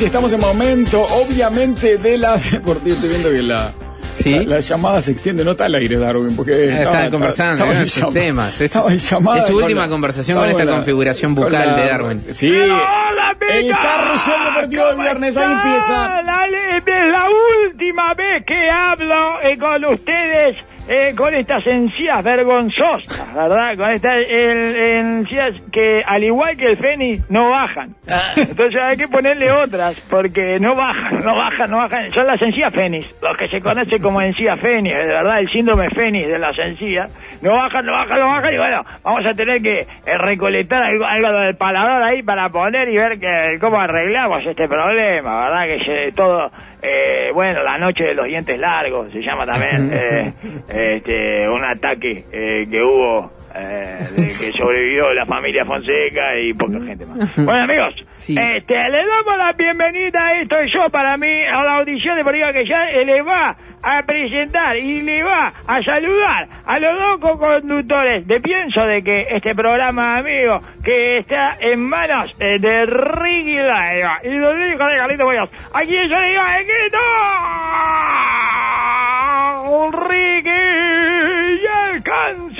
y estamos en momento, obviamente, de la deportiva. Estoy viendo que la, Sí. la, la llamada se extiende, no está al aire, Darwin, porque. Estaban conversando, estaba eran en sus llama- temas. Es- estaba en llamada es su última la- conversación estaba con esta la- configuración con bucal la- de Darwin. Sí. Hola, El carrusel deportivo de viernes, ahí ¿Cómo empieza. Dale, es la última vez que hablo eh, con ustedes eh, con estas encías vergonzosas, ¿verdad? Con estas el- encías que, al igual que el Fénix, no bajan. Entonces hay que ponerle otras, porque no bajan, no bajan, no bajan. Son las encías Fénix, los que se conocen como encías Fénix, de verdad, el síndrome Fénix de las encías. No bajan, no bajan, no bajan, y bueno, vamos a tener que eh, recolectar algo, algo del paladar ahí para poner y ver que, cómo arreglamos este problema, ¿verdad? Que todo, eh, bueno, la noche de los dientes largos, se llama también, eh, este, un ataque eh, que hubo, eh, de que sobrevivió la familia Fonseca y poca gente más. Bueno, amigos, Sí. este, le damos la bienvenida, esto es yo para mí, a la audición deportiva que ya eh, le va a presentar y le va a saludar a los dos co-conductores de Pienso de que este programa, amigo, que está en manos eh, de Ricky Laiva y lo digo de Carlito Boyos. Aquí yo le digo, ¡Equito!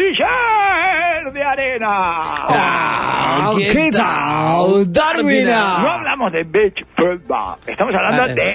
Canciller de arena. Ah, ¿qué tal, Darwin? No hablamos de beach football, estamos hablando Ah, de, de,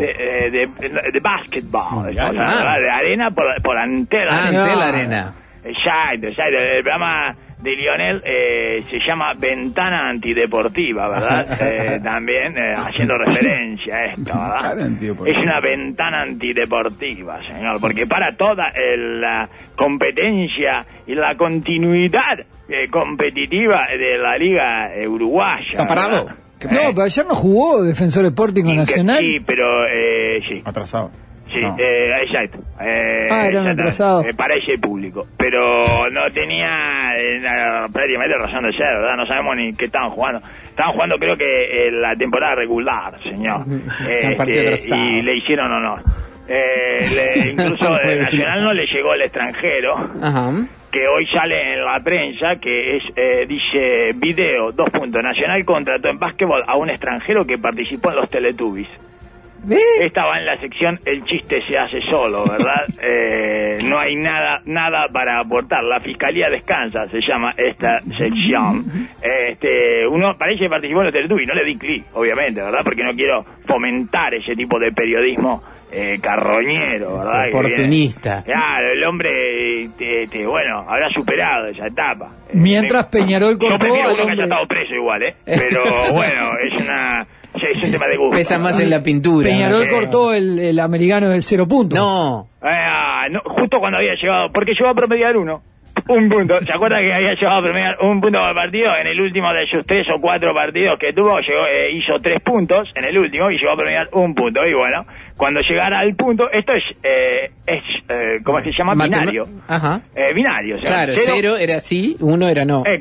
eh, de, de, de basketball, estamos Ah. hablando de arena por, por antela. Ah, ante la arena. Exacto, exacto. El programa de Lionel eh, se llama Ventana Antideportiva, ¿verdad? Eh, también eh, haciendo referencia a esto, ¿verdad? Es una ventana antideportiva, señor, porque para toda eh, la competencia y la continuidad eh, competitiva de la liga eh, uruguaya. ¿Está parado? ¿verdad? No, pero ayer no jugó Defensor Sporting Nacional. Sí, pero eh, sí. Atrasado. Sí, No. eh. Eh, Ah, eran atrasados. Eh, para ese público. Pero no tenía eh, prácticamente razón de ser, ¿verdad? No sabemos ni qué estaban jugando. Estaban jugando creo que eh, la temporada regular, señor. Atrasado. y le hicieron honor. Eh, le- incluso el Nacional no le llegó al extranjero Ajá. que hoy sale en la prensa que es eh, dice video dos puntos Nacional contrató en básquetbol a un extranjero que participó en los Teletubbies ¿Ve? esta va en la sección El chiste se hace solo, ¿verdad? Eh, no hay nada nada para aportar. La fiscalía descansa, se llama esta sección. Este, uno parece que participó en los Teletubbies, no le di clic, obviamente, ¿verdad? Porque no quiero fomentar ese tipo de periodismo eh, carroñero, ¿verdad? Oportunista. Claro, el hombre, este, este, bueno, habrá superado esa etapa. Eh, Mientras me- Peñarol Yo cortó prefiero al uno que haya estado preso igual, ¿eh? Pero bueno, es una... Es un tema de gusto. Pesa más en la pintura. Peñarol Sí. cortó el, el americano del cero punto. No. Ah, no, justo cuando había llegado, porque llegó a promediar uno. Un punto. ¿Se acuerdan que había llegado a promediar un punto por partido? En el último de sus tres o cuatro partidos que tuvo, llegó, eh, hizo tres puntos en el último y llegó a promediar un punto. Y bueno, cuando llegara al punto, esto es, eh, es eh, ¿cómo se llama? Binario. Ajá. Eh, binario. O sea, Claro, cero era sí, uno era no. Eh,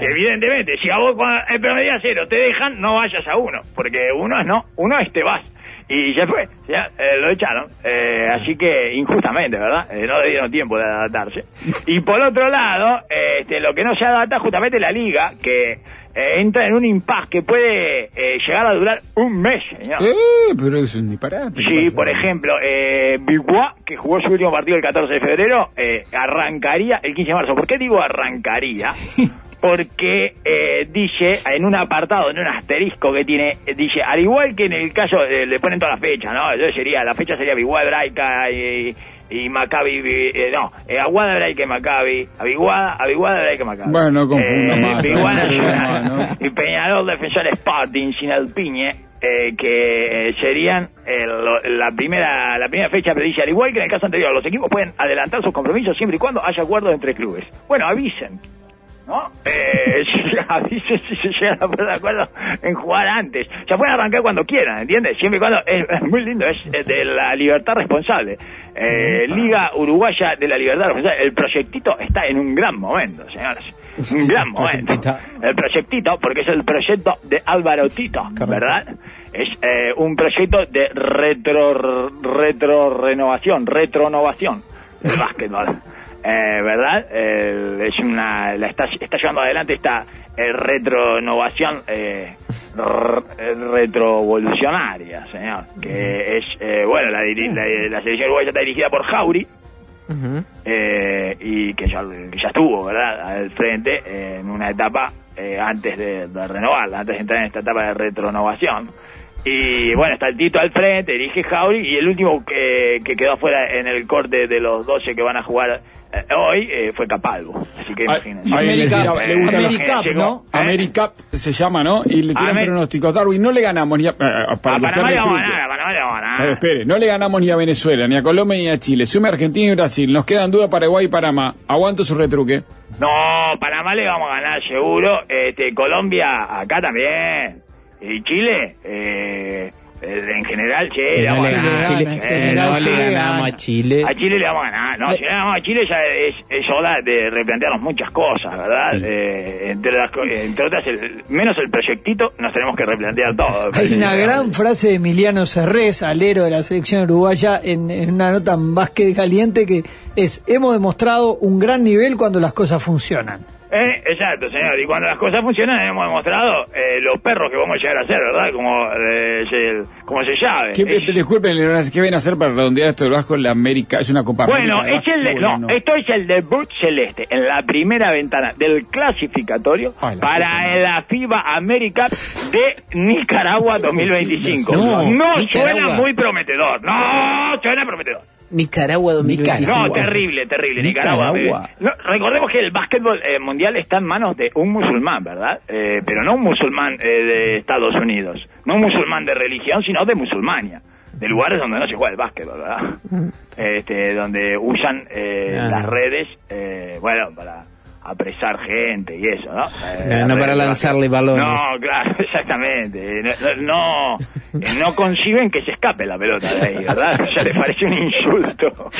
Evidentemente, si a vos cuando el promedio cero te dejan, no vayas a uno, porque uno es no, uno es te vas. Y ya fue, ya eh, lo echaron. Eh, así que injustamente, ¿verdad? Eh, no le dieron tiempo de adaptarse. Y por otro lado, este, lo que no se adapta justamente la liga, que eh, entra en un impasse que puede llegar a durar un mes, señor. Eh, pero es un disparate. ¿qué Sí, pasa? por ejemplo, eh, Biguá, que jugó su último partido el 14 de febrero, eh, arrancaría el 15 de marzo. ¿Por qué digo arrancaría? Porque eh, dice, en un apartado, en un asterisco que tiene, eh, dice, al igual que en el caso, eh, le ponen todas las fechas, ¿no? Entonces sería, la fecha sería Biguá, Hebraica y, y Maccabi, eh, no, eh, Aguada, Hebraica y Maccabi, Abiguada, Abiguada, Hebraica y Maccabi. Bueno, no confunda Eh, más, Biguá no confunda más, ¿no? y Peñarol Defensor Sporting sin el Piñe, eh, que eh, serían eh, lo- la primera la primera fecha predice, al igual que en el caso anterior, los equipos pueden adelantar sus compromisos siempre y cuando haya acuerdo entre clubes. Bueno, avisen. ¿No? Eh, avisen si se llegan a poner de acuerdo en jugar antes. Ya pueden arrancar cuando quieran, ¿entiendes? Siempre y cuando. Es, es muy lindo, es eh, de la libertad responsable. Eh, Liga Uruguaya de la Libertad Responsable. El proyectito está en un gran momento, señores. Un gran momento. El proyectito, porque es el proyecto de Álvaro Tito, ¿verdad? Es eh, un proyecto de retro, retro renovación, retronovación del básquetbol. Eh, ¿Verdad? Eh, es una, la está, está llevando adelante esta eh, retronovación eh, r- retrovolucionaria, señor. Que es, eh, bueno, la, la, la selección uruguaya está dirigida por Jauri, eh, y que ya, que ya estuvo, ¿verdad?, al frente eh, en una etapa eh, antes de, de renovarla, antes de entrar en esta etapa de retronovación. Y bueno, está el Tito al frente, dirige Jauri, y el último que, que quedó afuera en el corte de los 12 que van a jugar eh, hoy eh, fue Capalvo. Así que imagínense. dirá- le gusta la- ¿no? ¿eh? Americap se llama, ¿no? Y le tiran Amer- pronósticos. Darwin, no le ganamos ni a... eh, para A Panamá le vamos a ganar, a Panamá le vamos a ganar. Eh, espere, no le ganamos ni a Venezuela, ni a Colombia, ni a Chile. Sume Argentina y Brasil. Nos quedan dudas Paraguay y Panamá. Aguanto su retruque. No, Panamá le vamos a ganar seguro. Este, Colombia, acá también. Y Chile, eh, eh, en general, che, Si le vamos a ganar. Chile, si no sí le ganamos gana. a Chile. A Chile le vamos a ganar. No, si le ganamos a Chile ya es, es hora de replantearnos muchas cosas, ¿verdad? Sí. Eh, entre, las, entre otras, el- menos el proyectito, nos tenemos que replantear todo. Hay una gran frase de Emiliano Cerrés, alero de la selección uruguaya, en, en una nota en básquet caliente que es, hemos demostrado un gran nivel cuando las cosas funcionan. Eh, exacto, señor. Y cuando las cosas funcionan, hemos demostrado eh, los perros que vamos a llegar a ser, ¿verdad? Como, eh, se, como se llave. ¿Qué, Es- disculpen, ¿qué ven a hacer para redondear esto del Vasco en la América? Es una Copa Bueno, América es el de- básquetbol, no, esto es el debut celeste en la primera ventana del clasificatorio Ay, la para puta la FIBA América de Nicaragua 2025. No, No, Nicaragua. suena muy prometedor. No, suena prometedor. Nicaragua 2025. No, terrible, terrible. Nicaragua. Nicaragua. No, recordemos que el básquetbol eh, mundial está en manos de un musulmán, ¿verdad? Eh, pero no un musulmán eh, de Estados Unidos. No un musulmán de religión, sino de musulmania. De lugares donde no se juega el básquetbol, ¿verdad? Este, donde usan eh, Ah. las redes, eh, bueno, para apresar gente y eso, ¿no? Eh, No, para lanzarle balones. No, claro, exactamente. No, no, no conciben que se escape la pelota de ahí, ¿verdad? Ya les parece un insulto.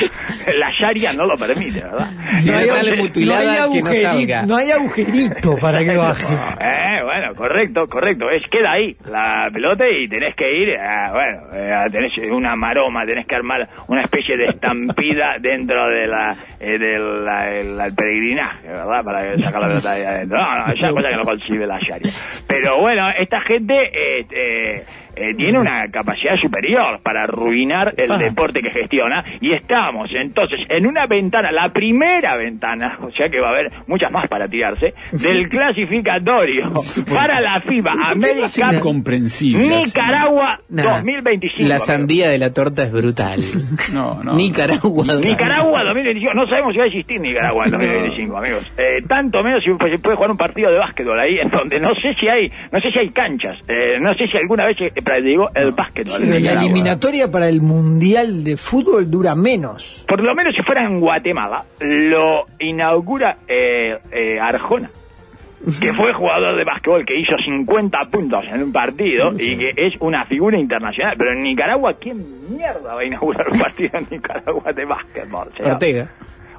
La Sharia no lo permite, ¿verdad? Si no Eh, sale mutilada, que no salga. no hay agujerito para que baje. Eh, bueno, correcto, correcto. Es queda ahí la pelota y tenés que ir, eh, bueno, eh, tenés una maroma, tenés que armar una especie de estampida dentro de la, eh, del el peregrinaje, ¿verdad? Para sacar la pelota de ahí adentro. No, no, esa cosa que no concibe la Sharia. Pero bueno, esta gente eh, eh, eh, tiene una capacidad superior para arruinar el Ah. deporte que gestiona y estamos entonces en una ventana, la primera ventana, o sea que va a haber muchas más para tirarse, del clasificatorio para la FIBA ¿Por qué no América? Nicaragua Nah, 2025. La sandía de la torta es brutal. No, no. Nicaragua. Nicaragua 2025, no sabemos si va a existir Nicaragua en 2025, amigos. Eh, tanto menos si se puede jugar un partido de básquetbol ahí, en donde no sé si hay, no sé si hay canchas, eh, no sé si alguna vez el básquetbol. la eliminatoria para el Mundial de Fútbol dura menos. Por lo menos si fuera en Guatemala, lo inaugura eh, eh, Arjona, que fue jugador de básquetbol que hizo 50 puntos en un partido y que es una figura internacional. Pero en Nicaragua, ¿quién mierda va a inaugurar un partido en Nicaragua de básquetbol? Ortega.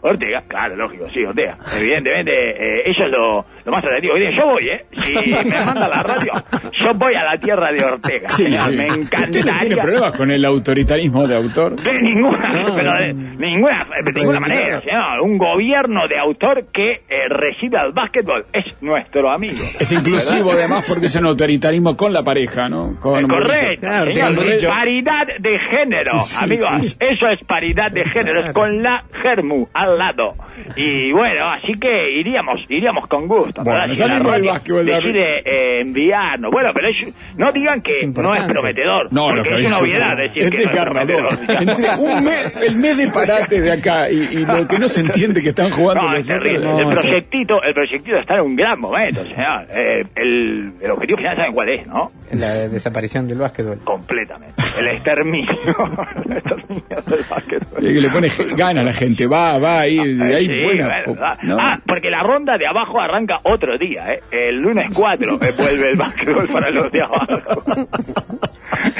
Ortega, claro, lógico, sí, Ortega. Evidentemente, eh, eso es lo, lo más atractivo. Yo voy, ¿eh? Si me manda la radio, yo voy a la tierra de Ortega. Sí, señor, sí. me ¿Usted no tiene encantaría. problemas con el autoritarismo de autor? De ninguna, No, pero de ninguna, de ninguna manera, señor. Un gobierno de autor que eh, recibe al básquetbol es nuestro amigo. Es inclusivo, además, porque es un autoritarismo con la pareja, ¿no? Con correcto, Claro, señor. paridad de género, Sí, amigos. Eso es paridad de género, es con la germu al lado. Y bueno, así que iríamos, iríamos con gusto. Bueno, salimos del básquetbol, David. decide eh, enviarnos. Bueno, pero es- no digan que Es no es prometedor. No, no, porque es una obviedad decir es que no es desgarrador. prometedor. Entre un mes, el mes de parate de acá y, y lo que no se entiende que están jugando No, los es terrible. otros. el No, proyectito, el proyectito está en un gran momento, señor. Eh, el, el objetivo final saben cuál es, ¿no? La desaparición del básquetbol. Completamente. El exterminio. el exterminio del básquetbol. Eh, que le pone gana a la gente, va, va, ahí, ahí Sí, buena. ah, ¿no? Ah, porque la ronda de abajo arranca otro día, ¿eh? El lunes 4 eh, vuelve el básquetbol para los de abajo.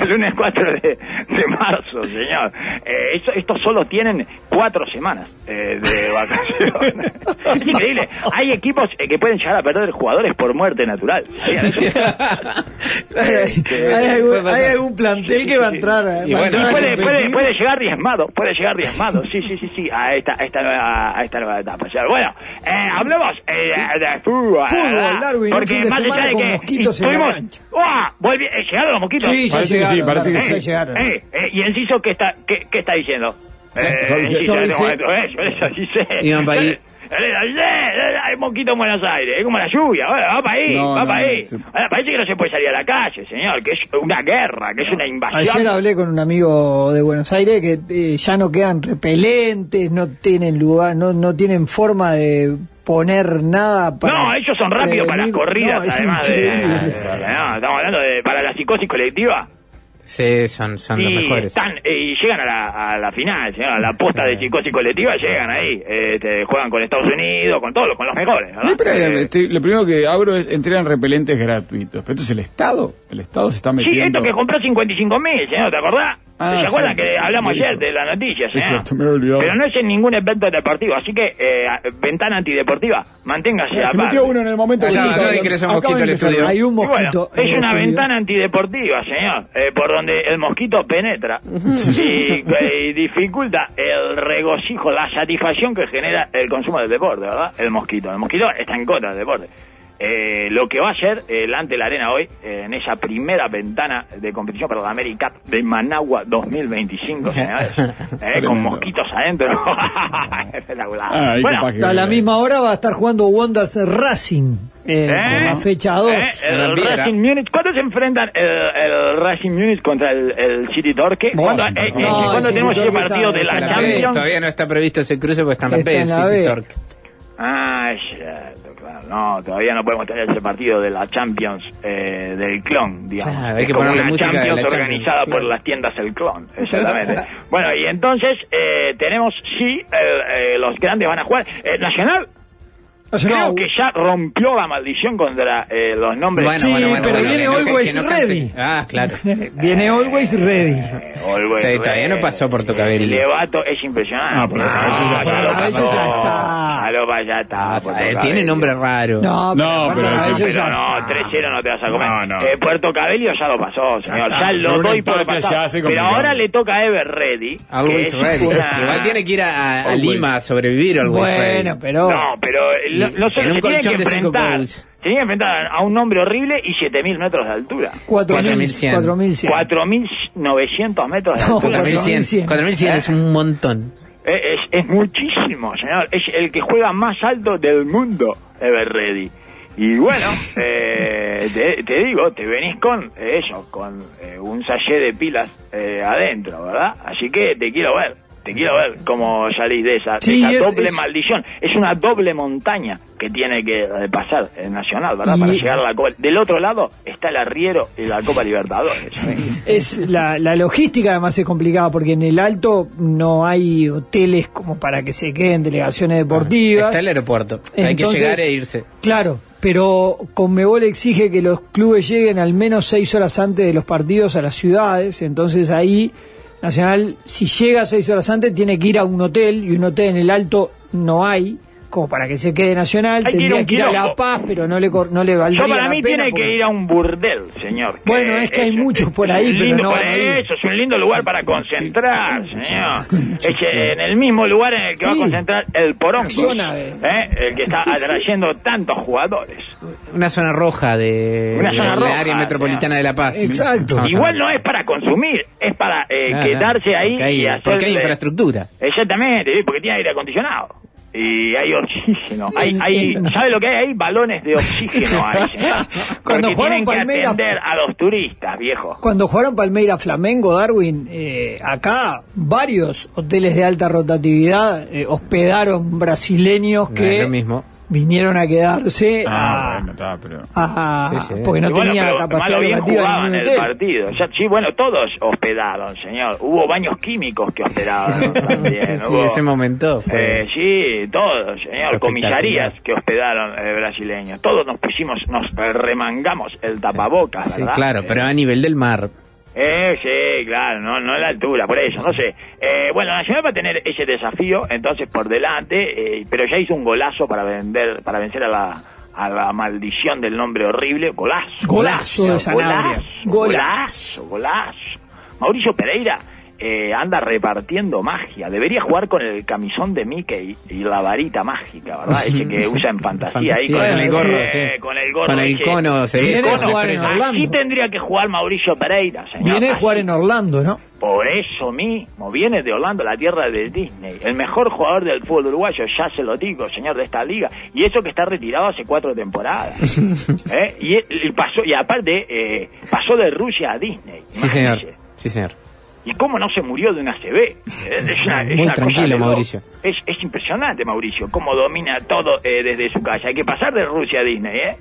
El lunes 4 de, de marzo, señor. Eh, eso- estos solo tienen cuatro semanas eh, de vacaciones. Es increíble. Hay equipos eh, que pueden llegar a perder jugadores por muerte natural. Hay, hay algún, hay algún plantel que va a entrar a, Y bueno, puede, puede, puede llegar diezmado, puede llegar diezmado, sí, sí, sí, sí, a esta, a esta nueva, a esta nueva etapa. Bueno, eh, hablemos eh, de, de fútbol. Fútbol, ¿verdad? Darwin, un Porque fin de más allá de con que mosquitos en la estuvimos- cancha. ¡Uah! Volvi- eh, ¿Llegaron los mosquitos? Sí, Parece que sí, parece que sí. llegaron. Eh, eh, ¿Y Enciso qué está, qué, qué está diciendo? Eh, yo Yo eh, yo eh, Hay mosquito en Buenos Aires, es como la lluvia, bueno, va para ahí, No, va no, para no, ahí. sí. Ahora, parece que no se puede salir a la calle, señor, que es una guerra, que es una invasión. Ayer hablé con un amigo de Buenos Aires que eh, ya no quedan repelentes, no tienen lugar, no, no tienen forma de poner nada para. No, ellos son rápidos para las corridas, además de, increíble. de- no, estamos hablando de para la psicosis colectiva. Sí, son, son los y mejores. están eh, y llegan a la, a la final, señor, a la posta de psicosis colectiva llegan ahí, este, juegan con Estados Unidos, con todos, los- con los mejores. No, pero, Eh, estoy- lo primero que abro es entregan repelentes gratuitos. Pero esto es el Estado. El Estado se está Sí, metiendo. esto que compró 55 mil, señor, ¿te acordás? Ah, ¿Se acuerdan sí. que hablamos ayer de la noticia, Es señor? cierto, me he olvidado. Pero no es en ningún evento deportivo, así que eh, ventana antideportiva, manténgase Se aparte. metió uno en el momento que ya, ya ingresó un mosquito estudio. Hay un bueno, mosquito. es una estudio. ventana antideportiva, señor, eh, por donde el mosquito penetra y, y dificulta el regocijo, la satisfacción que genera el consumo del deporte, ¿verdad? El mosquito. El mosquito está en contra del deporte. Eh, lo que va a ser el ante la arena hoy, eh, en esa primera ventana de competición para la América de Managua 2025, señores, eh, con mosquitos adentro. Espectacular. Ah, bueno, capaz que- A la misma hora va a estar jugando Wonders Racing eh, ¿Eh? la fecha 2. ¿Eh? El Gran Viera. Racing Munich. ¿Cuándo se enfrentan el, el Racing Munich contra el, el City Torque? ¿Cuándo, eh, eh, no, ¿cuándo el tenemos ese partido está- de la la Champions? todavía no está previsto ese cruce porque está en la Está B, en la City B. Torque. Ah, claro. No, todavía no podemos tener ese partido de la Champions eh, del clon, digamos. Hay Es que como una Champions la Champions, organizada por las tiendas El Clon, exactamente. bueno, y entonces eh, tenemos, sí, eh, eh, los grandes van a jugar. Eh, Nacional. Creo que ya rompió la maldición contra eh, los nombres. Bueno, Sí, bueno, bueno, pero bueno, viene no- Always no. Ready. Ah, claro. Viene Always Ready. Eh, Always Sí, todavía no pasó por Tocavelli. El Levato es impresionante. Ah, pero eso ya está. Ya lo ya está. Ah, eh, tiene nombre raro. No, No, pero eso Pero no, está. 3-0 no te vas a comer. No, no. Eh, Puerto Cabello ya lo pasó, señor. Ya lo doy por pasado. Pero ahora le toca a Ever Ready. Always ready. Igual tiene que ir a, a- a. Lima a sobrevivir Always ready. Bueno, pero. No, pero eh, no, no En solo un se tiene que de. Se tiene que enfrentar a un hombre horrible y 7000 metros de altura. 4.100. 4100. 4900 metros de No, altura. 4100. 4100 es un montón. Eh, Es, es muchísimo, señor. Es el que juega más alto del mundo, Ever Ready. Y bueno, eh, te, te digo, te venís con eh, eso, con eh, un sachet de pilas eh, adentro, ¿verdad? Así que te quiero ver, te quiero ver cómo salís de esa, de Sí, esa es- doble es- maldición. Es una doble montaña que tiene que eh, pasar el Nacional, ¿verdad? Y- Para llegar a la Copa. Del otro lado está el Arriero y la Copa Libertadores. Es la, la logística además es complicada porque en el alto no hay hoteles como para que se queden delegaciones deportivas. Está el aeropuerto. Hay que llegar e irse. Claro, pero Conmebol exige que los clubes lleguen al menos seis horas antes de los partidos a las ciudades, entonces ahí Nacional, si llega seis horas antes, tiene que ir a un hotel y un hotel en el alto no hay, como para que se quede Nacional, Hay que ir a tendría que ir a La. Paz, pero no le, cor- no le valdría Yo para la mí pena tiene porque- que ir a un burdel, señor. Bueno, es que hay muchos por ahí, pero no van a ir. Eso, es un lindo lugar para concentrar, señor. Es en el mismo lugar en el que va a concentrar el Porongo. Zona de- ¿eh? El que está Sí, sí. atrayendo tantos jugadores. Una zona roja de, Una zona de roja, la área metropolitana de La Paz. Exacto. Igual no es para consumir, es para eh, Ah, quedarse ah, ahí porque hay, y hacer... porque hay infraestructura. Exactamente, porque tiene aire acondicionado. Y hay oxígeno. Hay, hay, ¿Sabe lo que hay ahí? Balones de oxígeno ahí. Cuando jugaron Palmeiras- a los turistas, viejo. Cuando jugaron Palmeira Flamengo, Darwin, eh, acá varios hoteles de alta rotatividad eh, hospedaron brasileños No es que lo mismo. Vinieron a quedarse Ah, a, bueno, está, pero. a- Sí, sí. porque no bueno, tenía capacidad locativa en el hotel. partido. Ya- sí, bueno, todos hospedaron, señor. Hubo baños químicos que hospedaron también. Sí, hubo- ese momento fue. Eh, sí, todos, señor. Comisarías que hospedaron eh, brasileños. Todos nos pusimos, nos remangamos el tapabocas, sí, ¿verdad? claro, pero a nivel del mar. Eh, sí, claro, no, no la altura, por eso, no sé. Eh, bueno, Nacional va a tener ese desafío, entonces por delante, eh, pero ya hizo un golazo para vender, para vencer a la, a la maldición del nombre horrible, golazo. Golazo de Sanabria. Golazo, golazo, golazo. Mauricio Pereira eh, anda repartiendo magia. Debería jugar con el camisón de Mickey y la varita mágica, ¿verdad? Ese que usa en fantasía, ahí Fantasía, con, con el gorro, eh, sí. con el gorro. Con el cono, se Viene a jugar en. Orlando. Así tendría que jugar Mauricio Pereira, señor. Viene a jugar en Orlando, ¿no? Por eso mismo, viene de Orlando, la tierra de Disney. El mejor jugador del fútbol uruguayo, ya se lo digo, señor de esta liga. Y eso que está retirado hace cuatro temporadas. ¿Eh? y, y pasó y aparte, eh, pasó de Rusia a Disney. Sí, señor. Imagínese. Sí, señor. ¿Y cómo no se murió de una CB? Eh, Es una, es Muy una tranquilo. Mauricio. Es, es impresionante, Mauricio, cómo domina todo eh, desde su casa. Hay que pasar de Rusia a Disney, ¿eh?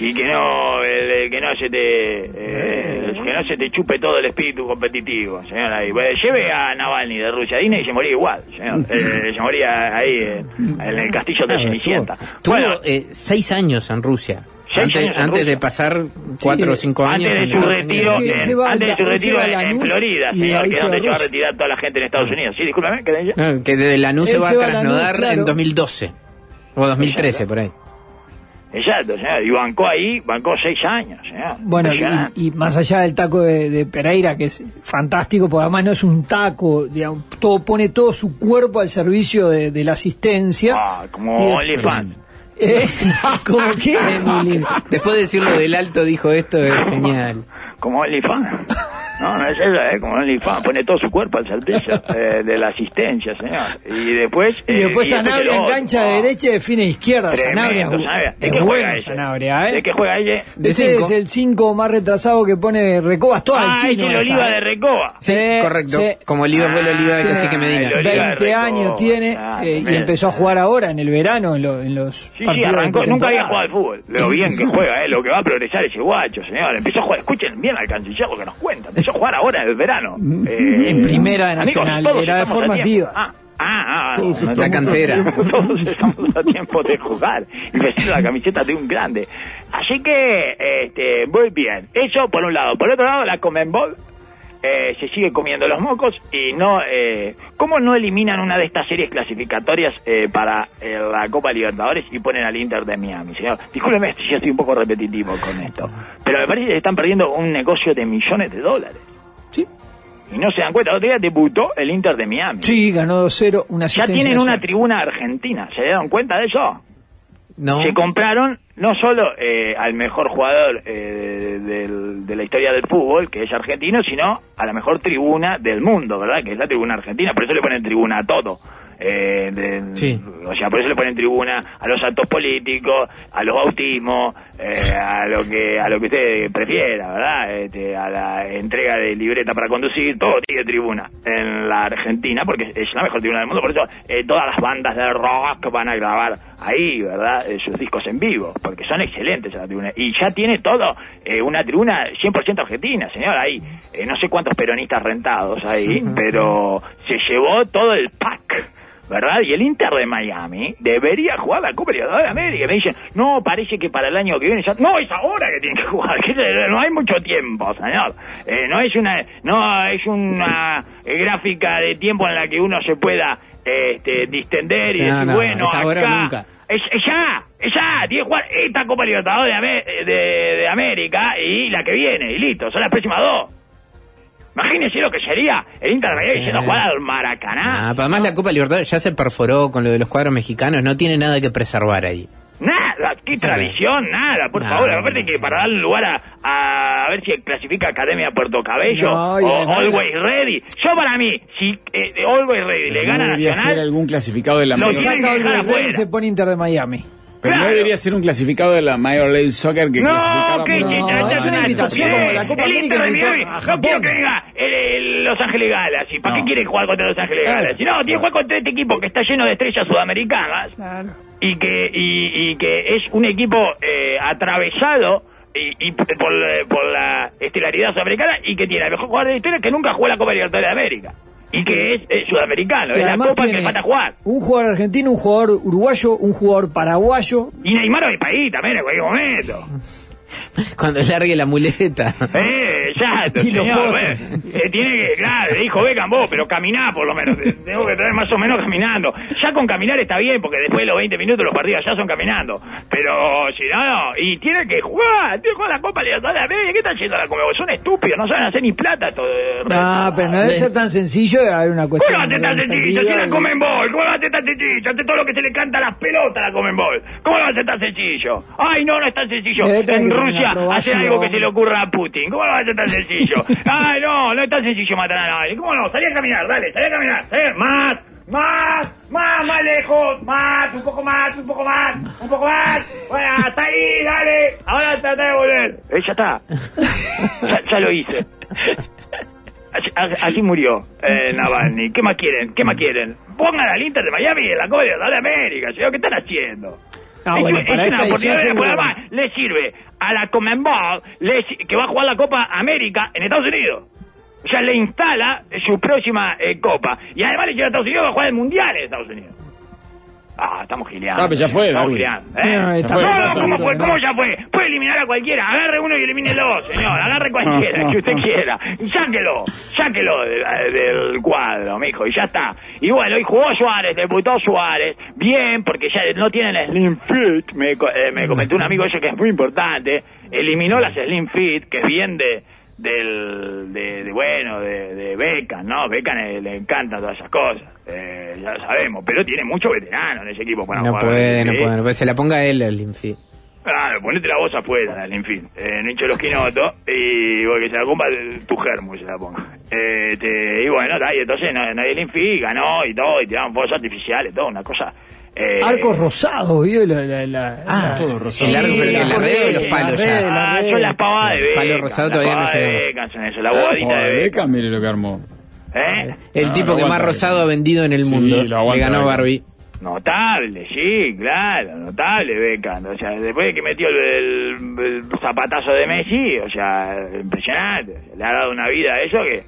Y que no, el- el que no se te, eh, que no se te chupe todo el espíritu competitivo, señor. Ahí. Bueno, lleve a Navalny de Rusia a Disney y se moría igual, señor. Eh, se moría ahí eh, en el castillo de Cenicienta. Tuvo Bueno, eh, seis años en Rusia. Antes, antes de pasar cuatro o cinco años antes de su retiro, en- se va- antes de su se retiro va en, Florida, y señor, ahí que es se va donde a se va a retirar toda la gente en Estados Unidos. Sí, discúlpame, ¿qué decía? No, que desde Lanús se va se a va a Lanús, trasladar en claro. 2012 o 2013, por ahí. Exacto, señor. Y bancó ahí, bancó seis años, señor. Bueno, y, y más allá del taco de, de Pereira, que es fantástico, porque además no es un taco, digamos, todo, pone todo su cuerpo al servicio de, de la asistencia. Ah, como OnlyFans. ¿Eh? ¿Cómo qué? Después de decirlo del alto, dijo esto, es genial. Como OnlyFans. No, no es eso, ¿eh? Como OnlyFans. Pone todo su cuerpo al servicio eh, de la asistencia, señor. Y después... Y eh, después Sanabria el engancha Ah, de derecha y define izquierda. Sanabria, Tremendo, Sanabria. ¿De qué bueno juega? Sanabria, ¿eh? ¿De qué juega ella? De Ese cinco. es el 5 más retrasado que pone Recobas todo Ah, el chino. es el Oliva ¿eh? de Recoba. Sí, Sí, correcto. sí. Como Oliva fue el Oliva de Ah, Cacique Medina. el Oliva de 20 Recoba, años tiene ah, eh, y empezó a jugar ahora en el verano en, lo- en los Sí, sí, partidos de arrancó. Nunca había jugado al fútbol. Lo bien que juega, ¿eh? Lo que va a progresar ese guacho, señor. Empezó a jugar. Escuchen bien al canciller lo que nos cuenta. Empezó jugar ahora en el verano. Eh, En primera de amigos, Nacional, todos era de formativa. Ah, ah, ah. Todos La cantera. Todos estamos a tiempo de jugar y vestir la camiseta de un grande. Así que, este, muy bien. Eso por un lado. Por otro lado, la Comenbol eh, se sigue comiendo los mocos y no... Eh, ¿Cómo no eliminan una de estas series clasificatorias eh, para eh, la Copa Libertadores y ponen al Inter de Miami, señor? Discúlpeme si yo estoy un poco repetitivo con esto, pero me parece que están perdiendo un negocio de millones de dólares. Sí. Y no se dan cuenta. El otro día debutó el Inter de Miami. Sí, ganó 2-0, una Ya tienen una tribuna argentina. ¿Se dieron cuenta de eso? No. Se compraron no solo eh, al mejor jugador eh, del- de la historia del fútbol, que es argentino, sino a la mejor tribuna del mundo, ¿verdad? Que es la tribuna argentina. Por eso le ponen tribuna a todo. Eh, de- Sí. O sea, por eso le ponen tribuna a los actos políticos, a los bautismos, eh, a lo que a lo que usted prefiera, ¿verdad? Este, a la entrega de libreta para conducir, todo tiene tribuna en la Argentina, porque es la mejor tribuna del mundo. Por eso eh, todas las bandas de rock van a grabar ahí, ¿verdad? Eh, sus discos en vivo, porque son excelentes la tribuna. Y ya tiene todo, eh, una tribuna 100% argentina, señor. Hay eh, no sé cuántos peronistas rentados ahí, pero se llevó todo el pack. ¿verdad? Y el Inter de Miami debería jugar la Copa Libertadores de América. Me dicen, no, parece que para el año que viene ya... No, es ahora que tienen que jugar, que no hay mucho tiempo, señor. Eh, no es una no es una gráfica de tiempo en la que uno se pueda este, distender y no, decir, no, bueno, es ahora o acá... nunca. Es, es ya, ya, tiene que jugar esta Copa Libertadores de, Amé- de- de América y la que viene, y listo, son las próximas dos. Imagínese lo que sería el Inter de Miami Sí. diciendo jugar al Maracaná. Ah, pero además la Copa Libertadores ya se perforó con lo de los cuadros mexicanos, no tiene nada que preservar ahí. Nada, qué Sí. tradición, nada, por Nada. favor. Aparte que para darle lugar a, a, a ver si clasifica Academia Puerto Cabello No, o Always Ready. Yo para mí, si eh, Always Ready le gana a debería ser Nacional, algún clasificado de la Lo saca que el dejar Rey y afuera. se pone Inter de Miami. Pero no debería ser un clasificado de la Major League Soccer que No, clasificara que No, que- es una invitación como la Copa el América a No quiero que venga el, el Los Ángeles Galaxy. ¿Para qué No. quiere jugar contra Los Ángeles Claro. Galaxy? No, tiene que jugar contra este equipo que está lleno de estrellas sudamericanas. Claro. y que y, y que es un equipo eh, atravesado y, y por, por la estelaridad sudamericana y que tiene el mejor jugador de la historia que nunca jugó la Copa Libertadores de América y que es, eh, sudamericano, Y es la copa que le falta jugar. Un jugador argentino, un jugador uruguayo, un jugador paraguayo. Y Neymar mi país también en cualquier momento. Cuando largue la muleta. Eh, Exacto, señor. bueno, eh, tiene que, claro, le dijo Beckham vos, pero caminá por lo menos. te- Tengo que traer más o menos caminando. Ya con caminar está bien, porque después de los 20 minutos los partidos ya son caminando. Pero si no, no. Y tiene que jugar, tiene que jugar la Copa Libertadores de América. ¿Qué están haciendo la Comebol? Son estúpidos, no saben hacer ni plata. Todo, No, pero no debe ser tan sencillo, debe haber una ¿Cómo cuestión. va a tan sencillo? Si la comen bol, ¿cómo va a ser tan sencillo? Ante todo lo que se le canta a las pelotas la comen bol. ¿Cómo va a ser tan sencillo? Ay, no, no es tan sencillo. En Rusia hacer algo que se le ocurra a Putin. ¿Cómo va a ser tan sencillo? Ay, no, no es tan sencillo matar a nadie. ¿Cómo no? Salí a caminar, dale, salí a caminar. salí- Más, más, más, más lejos, más, un poco más, un poco más, un poco más. Bueno, hasta ahí, dale. Ahora trata de volver. Eh, ya está. Ya, lo hice. Así, murió eh, Navalny. ¿Qué más quieren? ¿Qué más quieren? Pongan al Inter de Miami en la Copa de América. ¿Qué están haciendo? Ah, bueno, es para una esta oportunidad de seguro. Le sirve a la Comenbol que va a jugar la Copa América en Estados Unidos. O sea, le instala su próxima eh, Copa. Y además le lleva a Estados Unidos a jugar el Mundial en Estados Unidos. Ah, estamos gileando. Ah, pero ya fue, Estamos Darwin. gileando, No, ¿eh? está No, ¿cómo, fue? ¿cómo ya fue? Puede eliminar a cualquiera. Agarre uno y elimínelo, señor. Agarre cualquiera que usted quiera. Y sáquelo. Sáquelo de- del cuadro, mijo. Y ya está. Y bueno, y jugó Suárez, debutó Suárez. Bien, porque ya no tienen Slim Fit. Me, co- eh, me comentó un amigo eso que es muy importante. Eliminó las Slim Fit, que es bien de del de, de, bueno de, de Beckham, ¿no? Beckham le, le encantan todas esas cosas, eh, ya lo sabemos, pero tiene mucho veterano en ese equipo para No jugar. puede, no puede, no puede. Se la ponga él el Linfi. Claro, ponete la voz afuera, en fin. Eh, no hinche los quinotos y porque se la compra tu germo, se la ponga. Eh, te- y bueno, y entonces no- nadie le infi, ganó y todo, y tiraron fuegos artificiales, todo, una cosa. Eh, Arcos rosados, ¿vio? La, la, la, Ah, la- todo rosado. El arco, Sí, pero la la red o los palos la red, ya. la Ah, red. son las pavadas de El palo Beckham, rosado las todavía no pavadas de eso, la bobadita de. Beckham, mire lo que armó. ¿Eh? El No, tipo no que más rosado ha vendido en el Sí, mundo. Le ganó. Barbie. Notable, sí, claro, notable Beckham. O sea, después de que metió el, el- el zapatazo de Messi, o sea, impresionante. Le ha dado una vida a eso que...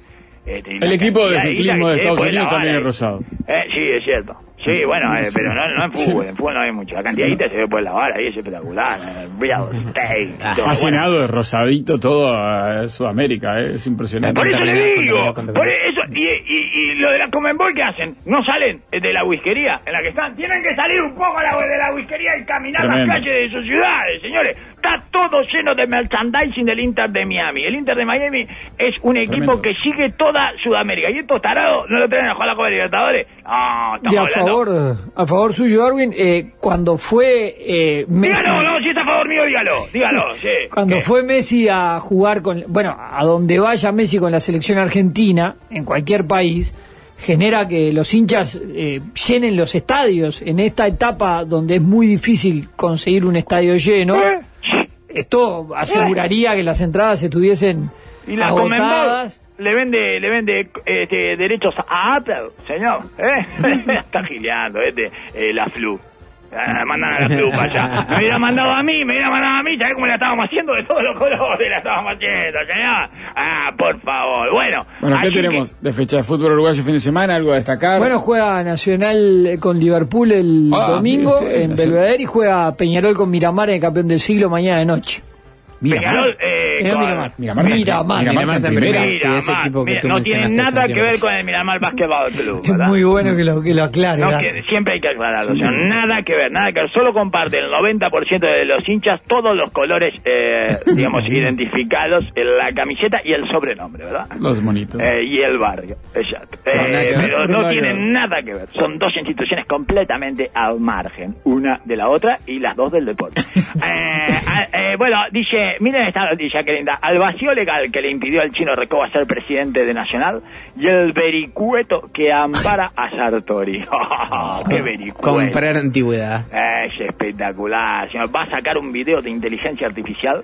este, El equipo de ciclismo de Estados puede Unidos también es rosado. Eh, sí, es cierto. Sí, bueno, eh, pero no, no en fútbol, en fútbol no hay mucho. La cantidad guita se ve por lavar ahí, es espectacular. eh, Real estate. Ha Bueno, llenado de rosadito todo a Sudamérica, eh, es impresionante. por eso le digo, por eso, y, y, y lo de la Comenbol, ¿qué hacen? No salen de la whiskería en la que están. Tienen que salir un poco a la, de la whiskería y caminar Tremendo. las calles de sus ciudades, señores. Está todo lleno de merchandising del Inter de Miami. El Inter de Miami es un equipo Tremendo. que sigue toda Sudamérica. Y estos tarados no lo traen a jugar a la Copa Libertadores. Y a hablando- favor, a favor suyo, Darwin, eh, cuando fue eh, Messi, Dígalo, no, si está a favor mío, dígalo, dígalo, sí. cuando ¿Qué? fue Messi a jugar con, bueno, a donde vaya Messi con la selección argentina, en cualquier país, genera que los hinchas eh, llenen los estadios. En esta etapa donde es muy difícil conseguir un estadio lleno, ¿Eh? esto aseguraría que las entradas estuviesen Y la Conmebol agotadas. Le vende, le vende este, derechos a Apple, señor. ¿eh? Está gileando, este, eh, la flu. Ah, mandan a la flu para allá. Me hubiera mandado a mí, me hubiera mandado a mí, ¿sabés cómo la estábamos haciendo? De todos los colores la estábamos haciendo, señor. Ah, por favor. Bueno, Bueno, ¿qué que- tenemos de fecha de fútbol uruguayo fin de semana? ¿Algo a destacar? Bueno, juega Nacional eh, con Liverpool el Ah, domingo usted, en Nacional. Belvedere y juega Peñarol con Miramar en el campeón del siglo mañana de noche. Peñarol, eh, Con- Miramar. Miramar, Miramar. Miramar está en primera. Sí, ese equipo que mira, tú no tiene nada que ver con el Miramar Basketball Club. Es ¿verdad? muy bueno que lo, que lo aclare. No, que siempre hay que aclararlo. O sea, nada que ver, nada que ver. Solo comparte el 90% de los hinchas todos los colores, eh, digamos, identificados en la camiseta y el sobrenombre, ¿verdad? Los monitos. Eh, y el barrio, exacto. Eh, No, pero no tienen nada que ver. Son dos instituciones completamente al margen, una de la otra y las dos del deporte. Ah, bueno, dice, miren esta noticia que Al vacío legal que le impidió al chino Recoba ser presidente de Nacional y el vericueto que ampara a Sartori. ¡Qué vericueto! Comprar antigüedad. Es espectacular. señor. Va a sacar un video de inteligencia artificial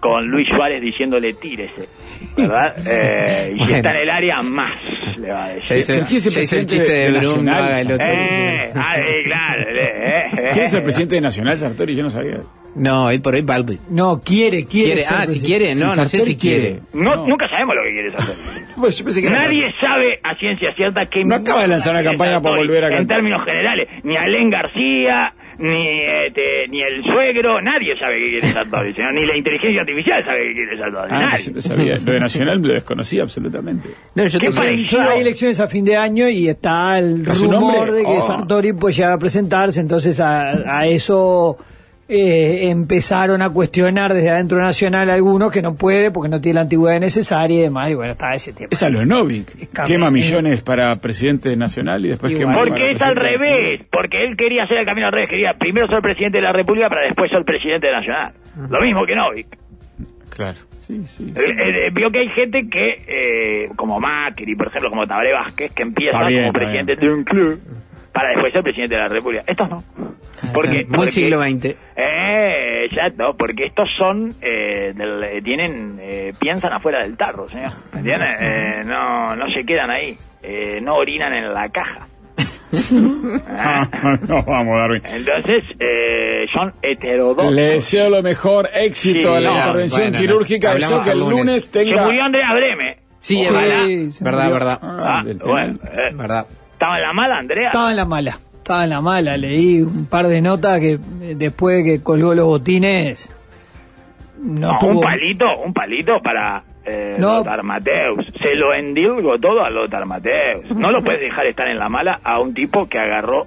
con Luis Suárez diciéndole tírese. ¿Verdad? Eh, y si está en el área, más le va a decir. ¿Quién es el el presidente chiste de, de Nacional? haga el otro. Eh, ah, eh, claro. eh, eh, ¿Quién es el presidente de Nacional, Sartori? Yo no sabía. No, hoy por hoy Balbi. No, quiere, quiere. Quiere, ah, si quiere, no, Si no sé Sartori si quiere. No, No. Nunca sabemos lo que. Pues yo pensé que era- Nadie sabe a ciencia cierta que No acaba de lanzar una quiere campaña para Sartori, volver a En cantar. términos generales, ni Alén García, ni este, ni el suegro, nadie sabe qué quiere Sartori, ni la inteligencia artificial sabe qué quiere Sartori, Ah, nadie. sabía. Lo de Nacional lo desconocía absolutamente. No, yo ¿Qué? Hay elecciones a fin de año y está el ¿Está su rumor de que Oh. Sartori puede llegar a presentarse, entonces a, a eso eh, empezaron a cuestionar desde adentro nacional algunos que no puede porque no tiene la antigüedad necesaria y demás, y bueno, está ese tema. Es a los Novik. Quema millones para presidente nacional y después Igual. quema Porque es al revés, porque él quería hacer el camino al revés, quería primero ser presidente de la República para después ser presidente nacional. Lo mismo que Novik. Claro. Sí, sí. sí. Eh, eh, vio que hay gente que, eh, como Macri, por ejemplo, como Tabaré Vázquez, que empieza bien, como presidente de un club para después ser presidente de la República. Estos no. Porque, Muy porque- siglo XX. Eh, exacto, porque estos son, eh, del- eh, tienen, eh, piensan afuera del tarro, señor. ¿Me entiendes? Eh, no, no se quedan ahí. Eh, no orinan en la caja. Ah, no, vamos, Darwin. Entonces, eh, son heterodoxos. Le deseo lo mejor éxito Sí, a la no, intervención bueno, quirúrgica. hablamos Deseo que el lunes, lunes. Se tenga. murió Andrea Breme. Sí, es verdad. Verdad, murió. verdad. Ah, Ah, bueno, eh, Verdad. estaba en la mala, Andrea. Estaba en la mala, estaba en la mala, leí un par de notas que eh, después de que colgó los botines no, No, tuvo... un palito, un palito para eh, No. Lothar Mateus. Se lo endilgo todo a Lothar Mateus. No lo puedes dejar estar en la mala a un tipo que agarró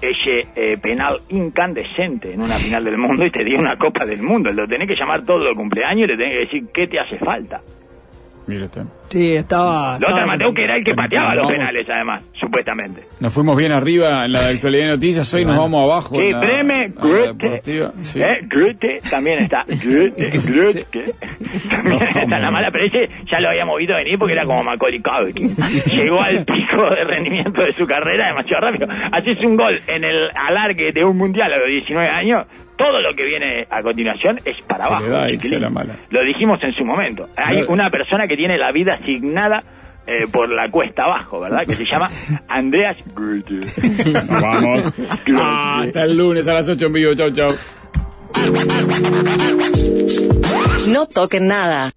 ese eh, penal incandescente en una final del mundo y te dio una copa del mundo. Lo tenés que llamar todo el cumpleaños y le tenés que decir qué te hace falta. Mira usted. Sí, estaba... Lothar estaba- que era el que pateaba los Vamos. penales además, supuestamente. Nos fuimos bien arriba en la de actualidad de noticias. Hoy nos vamos abajo. Sí, Breme. Sí. eh, Goethe también está. Goethe, Goethe. También está en la mala, pero ese ya lo habíamos visto venir porque era como Macaulay Culkin. Llegó al pico de rendimiento de su carrera demasiado rápido. Haces un gol en el alargue de un mundial a los 19 años, todo lo que viene a continuación es para Se abajo. le irse la mala. Lo dijimos en su momento. Hay No. una persona que tiene la vida asignada eh, por la cuesta abajo, ¿verdad? Que se llama Andreas vamos. Ah, hasta el lunes a las 8 en vivo. Chau, chau. No toquen nada.